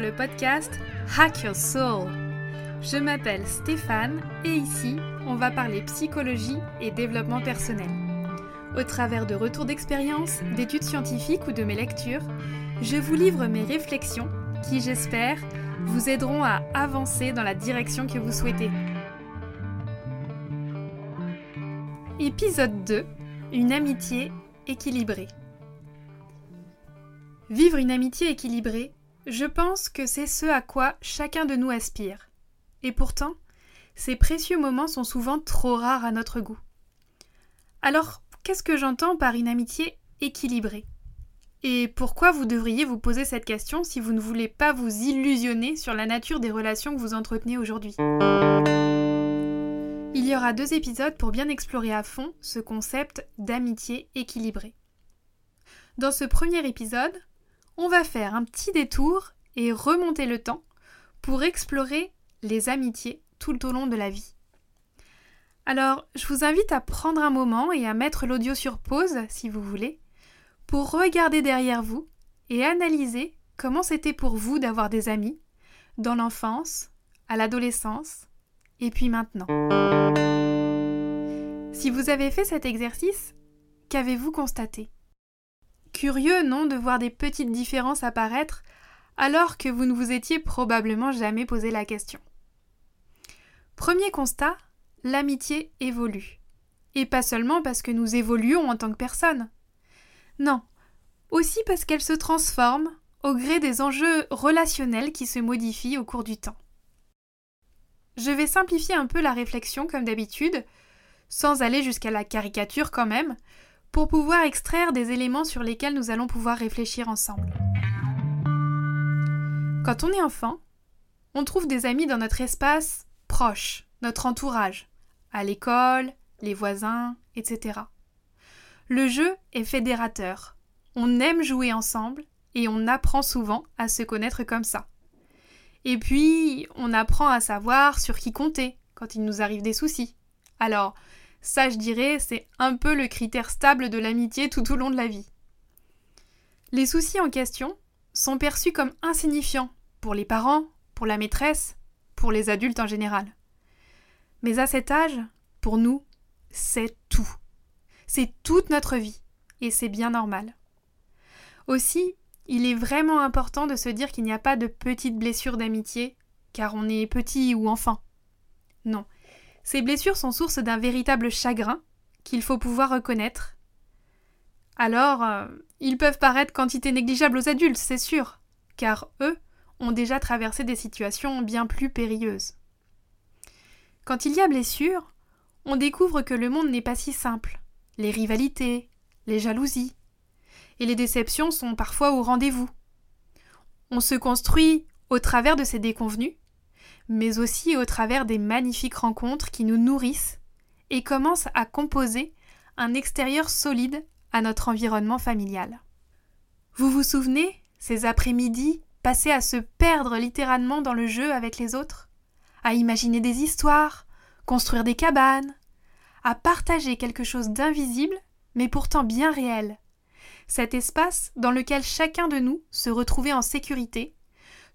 le podcast Hack Your Soul. Je m'appelle Stéphane et ici, on va parler psychologie et développement personnel. Au travers de retours d'expérience, d'études scientifiques ou de mes lectures, je vous livre mes réflexions qui, j'espère, vous aideront à avancer dans la direction que vous souhaitez. Épisode 2 Une amitié équilibrée. Vivre une amitié équilibrée, je pense que c'est ce à quoi chacun de nous aspire. Et pourtant, ces précieux moments sont souvent trop rares à notre goût. Alors, qu'est-ce que j'entends par une amitié équilibrée? Et pourquoi vous devriez vous poser cette question si vous ne voulez pas vous illusionner sur la nature des relations que vous entretenez aujourd'hui? Il y aura deux épisodes pour bien explorer à fond ce concept d'amitié équilibrée. Dans ce premier épisode, on va faire un petit détour et remonter le temps pour explorer les amitiés tout au long de la vie. Alors, je vous invite à prendre un moment et à mettre l'audio sur pause, si vous voulez, pour regarder derrière vous et analyser comment c'était pour vous d'avoir des amis dans l'enfance, à l'adolescence et puis maintenant. Si vous avez fait cet exercice, qu'avez-vous constaté? Curieux, non, de voir des petites différences apparaître alors que vous ne vous étiez probablement jamais posé la question. Premier constat, l'amitié évolue. Et pas seulement parce que nous évoluons en tant que personnes. Non, aussi parce qu'elle se transforme au gré des enjeux relationnels qui se modifient au cours du temps. Je vais simplifier un peu la réflexion comme d'habitude, sans aller jusqu'à la caricature quand même, pour pouvoir extraire des éléments sur lesquels nous allons pouvoir réfléchir ensemble. Quand on est enfant, on trouve des amis dans notre espace proche, notre entourage, à l'école, les voisins, etc. Le jeu est fédérateur. On aime jouer ensemble et on apprend souvent à se connaître comme ça. Et puis, on apprend à savoir sur qui compter quand il nous arrive des soucis. Alors, ça, je dirais, c'est un peu le critère stable de l'amitié tout au long de la vie. Les soucis en question sont perçus comme insignifiants pour les parents, pour la maîtresse, pour les adultes en général. Mais à cet âge, pour nous, c'est tout. C'est toute notre vie, et c'est bien normal. Aussi, il est vraiment important de se dire qu'il n'y a pas de petites blessures d'amitié, car on est petit ou enfant. Non, ces blessures sont source d'un véritable chagrin qu'il faut pouvoir reconnaître. Alors, euh, ils peuvent paraître quantité négligeable aux adultes, c'est sûr, car eux ont déjà traversé des situations bien plus périlleuses. Quand il y a blessure, on découvre que le monde n'est pas si simple. Les rivalités, les jalousies, et les déceptions sont parfois au rendez-vous. On se construit au travers de ces déconvenus, mais aussi au travers des magnifiques rencontres qui nous nourrissent et commencent à composer un extérieur solide à notre environnement familial. Vous vous souvenez ces après-midi passés à se perdre littéralement dans le jeu avec les autres, à imaginer des histoires, construire des cabanes, à partager quelque chose d'invisible mais pourtant bien réel, cet espace dans lequel chacun de nous se retrouvait en sécurité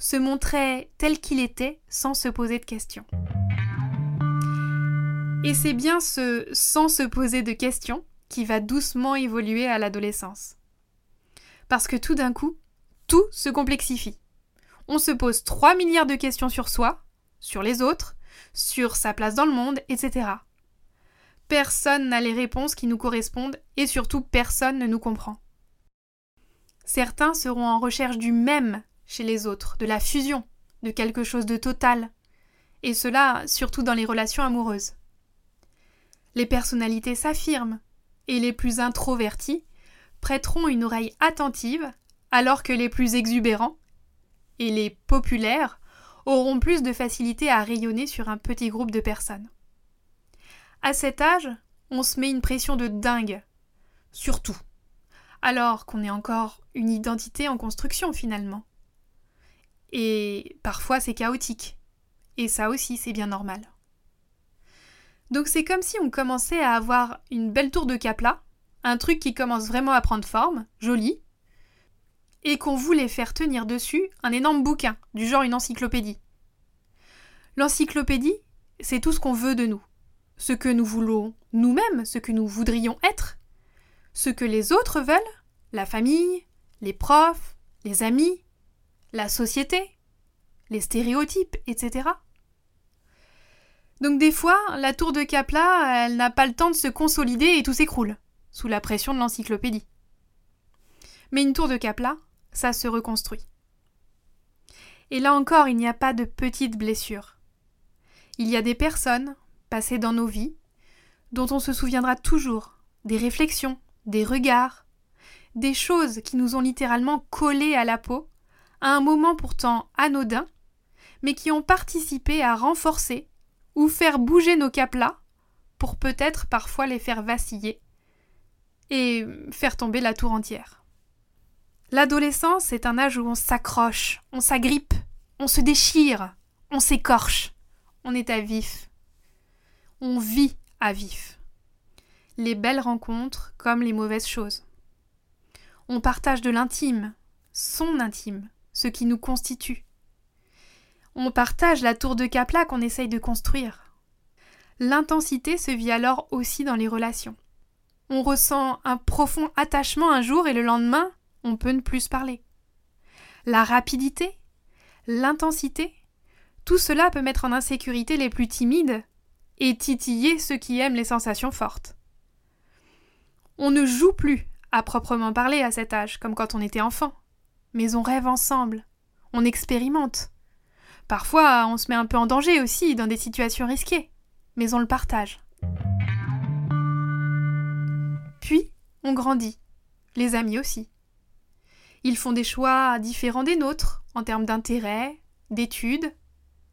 se montrait tel qu'il était sans se poser de questions. Et c'est bien ce sans se poser de questions qui va doucement évoluer à l'adolescence. Parce que tout d'un coup, tout se complexifie. On se pose 3 milliards de questions sur soi, sur les autres, sur sa place dans le monde, etc. Personne n'a les réponses qui nous correspondent et surtout personne ne nous comprend. Certains seront en recherche du même chez les autres, de la fusion, de quelque chose de total, et cela surtout dans les relations amoureuses. Les personnalités s'affirment, et les plus introvertis prêteront une oreille attentive, alors que les plus exubérants et les populaires auront plus de facilité à rayonner sur un petit groupe de personnes. À cet âge, on se met une pression de dingue, surtout, alors qu'on est encore une identité en construction finalement. Et parfois c'est chaotique. Et ça aussi c'est bien normal. Donc c'est comme si on commençait à avoir une belle tour de Capla, un truc qui commence vraiment à prendre forme, joli. et qu'on voulait faire tenir dessus un énorme bouquin, du genre une encyclopédie. L'encyclopédie, c'est tout ce qu'on veut de nous, ce que nous voulons nous-mêmes, ce que nous voudrions être, ce que les autres veulent, la famille, les profs, les amis, la société, les stéréotypes, etc. Donc des fois, la tour de Capla, elle n'a pas le temps de se consolider et tout s'écroule, sous la pression de l'encyclopédie. Mais une tour de Capla, ça se reconstruit. Et là encore, il n'y a pas de petites blessures. Il y a des personnes, passées dans nos vies, dont on se souviendra toujours, des réflexions, des regards, des choses qui nous ont littéralement collé à la peau, à un moment pourtant anodin, mais qui ont participé à renforcer ou faire bouger nos caplas pour peut-être parfois les faire vaciller et faire tomber la tour entière. L'adolescence est un âge où on s'accroche, on s'agrippe, on se déchire, on s'écorche, on est à vif. On vit à vif. Les belles rencontres comme les mauvaises choses. On partage de l'intime, son intime, ce qui nous constitue. On partage la tour de Capla qu'on essaye de construire. L'intensité se vit alors aussi dans les relations. On ressent un profond attachement un jour et le lendemain, on peut ne plus parler. La rapidité, l'intensité, tout cela peut mettre en insécurité les plus timides et titiller ceux qui aiment les sensations fortes. On ne joue plus, à proprement parler, à cet âge, comme quand on était enfant. Mais on rêve ensemble, on expérimente. Parfois, on se met un peu en danger aussi dans des situations risquées, mais on le partage. Puis, on grandit, les amis aussi. Ils font des choix différents des nôtres, en termes d'intérêt, d'études,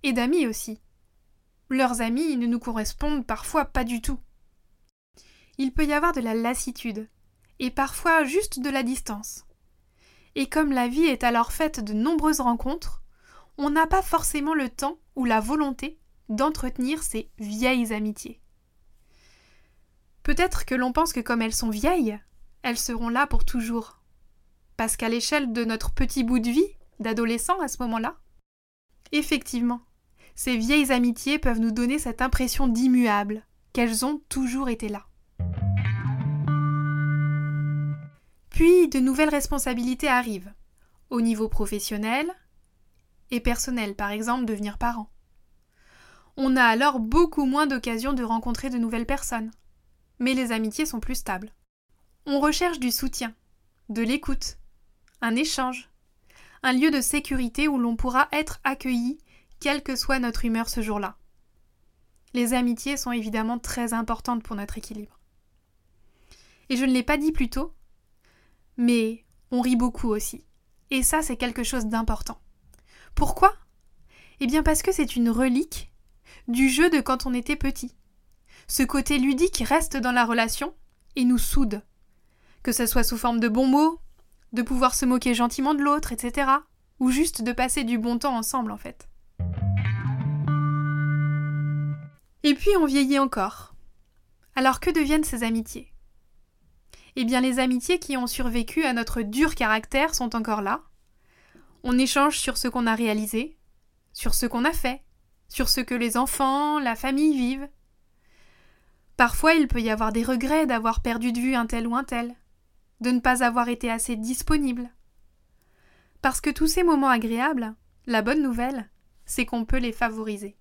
et d'amis aussi. Leurs amis ne nous correspondent parfois pas du tout. Il peut y avoir de la lassitude, et parfois juste de la distance. Et comme la vie est alors faite de nombreuses rencontres, on n'a pas forcément le temps ou la volonté d'entretenir ces vieilles amitiés. Peut-être que l'on pense que comme elles sont vieilles, elles seront là pour toujours, parce qu'à l'échelle de notre petit bout de vie, d'adolescent à ce moment-là, effectivement, ces vieilles amitiés peuvent nous donner cette impression d'immuable, qu'elles ont toujours été là. Puis de nouvelles responsabilités arrivent, au niveau professionnel et personnel, par exemple devenir parent. On a alors beaucoup moins d'occasions de rencontrer de nouvelles personnes, mais les amitiés sont plus stables. On recherche du soutien, de l'écoute, un échange, un lieu de sécurité où l'on pourra être accueilli quelle que soit notre humeur ce jour-là. Les amitiés sont évidemment très importantes pour notre équilibre. Et je ne l'ai pas dit plus tôt, mais on rit beaucoup aussi. Et ça, c'est quelque chose d'important. Pourquoi? Eh bien parce que c'est une relique du jeu de quand on était petit. Ce côté ludique reste dans la relation et nous soude. Que ce soit sous forme de bons mots, de pouvoir se moquer gentiment de l'autre, etc. Ou juste de passer du bon temps ensemble, en fait. Et puis on vieillit encore. Alors que deviennent ces amitiés? Eh bien les amitiés qui ont survécu à notre dur caractère sont encore là. On échange sur ce qu'on a réalisé, sur ce qu'on a fait, sur ce que les enfants, la famille vivent. Parfois il peut y avoir des regrets d'avoir perdu de vue un tel ou un tel, de ne pas avoir été assez disponible. Parce que tous ces moments agréables, la bonne nouvelle, c'est qu'on peut les favoriser.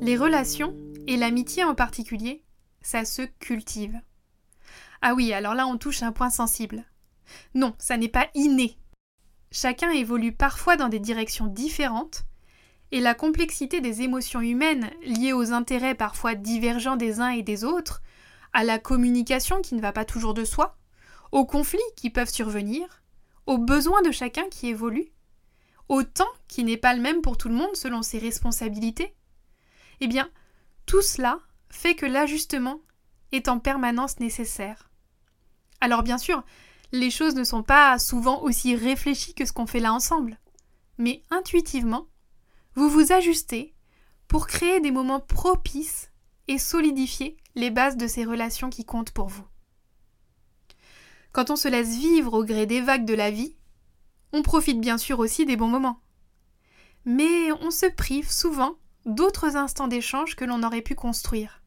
Les relations, et l'amitié en particulier, ça se cultive. Ah oui, alors là on touche un point sensible. Non, ça n'est pas inné. Chacun évolue parfois dans des directions différentes, et la complexité des émotions humaines liées aux intérêts parfois divergents des uns et des autres à la communication qui ne va pas toujours de soi, aux conflits qui peuvent survenir, aux besoins de chacun qui évoluent, au temps qui n'est pas le même pour tout le monde selon ses responsabilités, eh bien, tout cela fait que l'ajustement est en permanence nécessaire. Alors bien sûr, les choses ne sont pas souvent aussi réfléchies que ce qu'on fait là ensemble, mais intuitivement, vous vous ajustez pour créer des moments propices et solidifier les bases de ces relations qui comptent pour vous. Quand on se laisse vivre au gré des vagues de la vie, on profite bien sûr aussi des bons moments. Mais on se prive souvent d'autres instants d'échange que l'on aurait pu construire.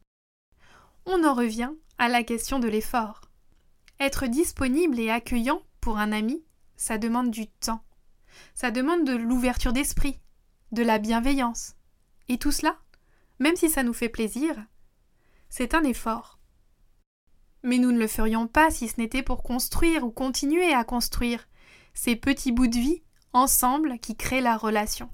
On en revient à la question de l'effort. Être disponible et accueillant pour un ami, ça demande du temps. Ça demande de l'ouverture d'esprit, de la bienveillance. Et tout cela, même si ça nous fait plaisir, c'est un effort. Mais nous ne le ferions pas si ce n'était pour construire ou continuer à construire ces petits bouts de vie ensemble qui créent la relation.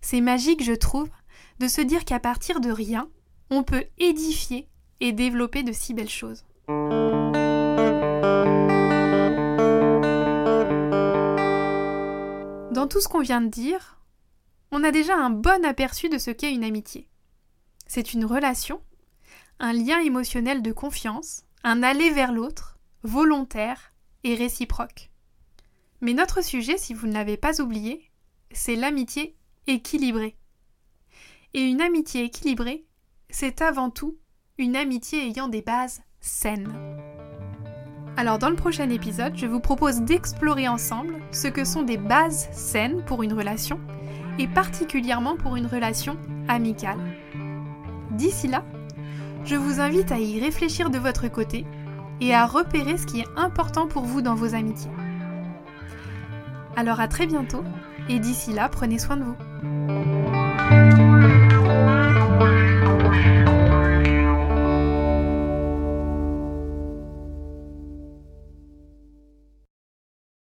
C'est magique, je trouve, de se dire qu'à partir de rien, on peut édifier et développer de si belles choses. Dans tout ce qu'on vient de dire, on a déjà un bon aperçu de ce qu'est une amitié. C'est une relation, un lien émotionnel de confiance, un aller vers l'autre, volontaire et réciproque. Mais notre sujet, si vous ne l'avez pas oublié, c'est l'amitié équilibrée. Et une amitié équilibrée, c'est avant tout une amitié ayant des bases saines. Alors dans le prochain épisode, je vous propose d'explorer ensemble ce que sont des bases saines pour une relation, et particulièrement pour une relation amicale. D'ici là, je vous invite à y réfléchir de votre côté et à repérer ce qui est important pour vous dans vos amitiés. Alors à très bientôt, et d'ici là, prenez soin de vous.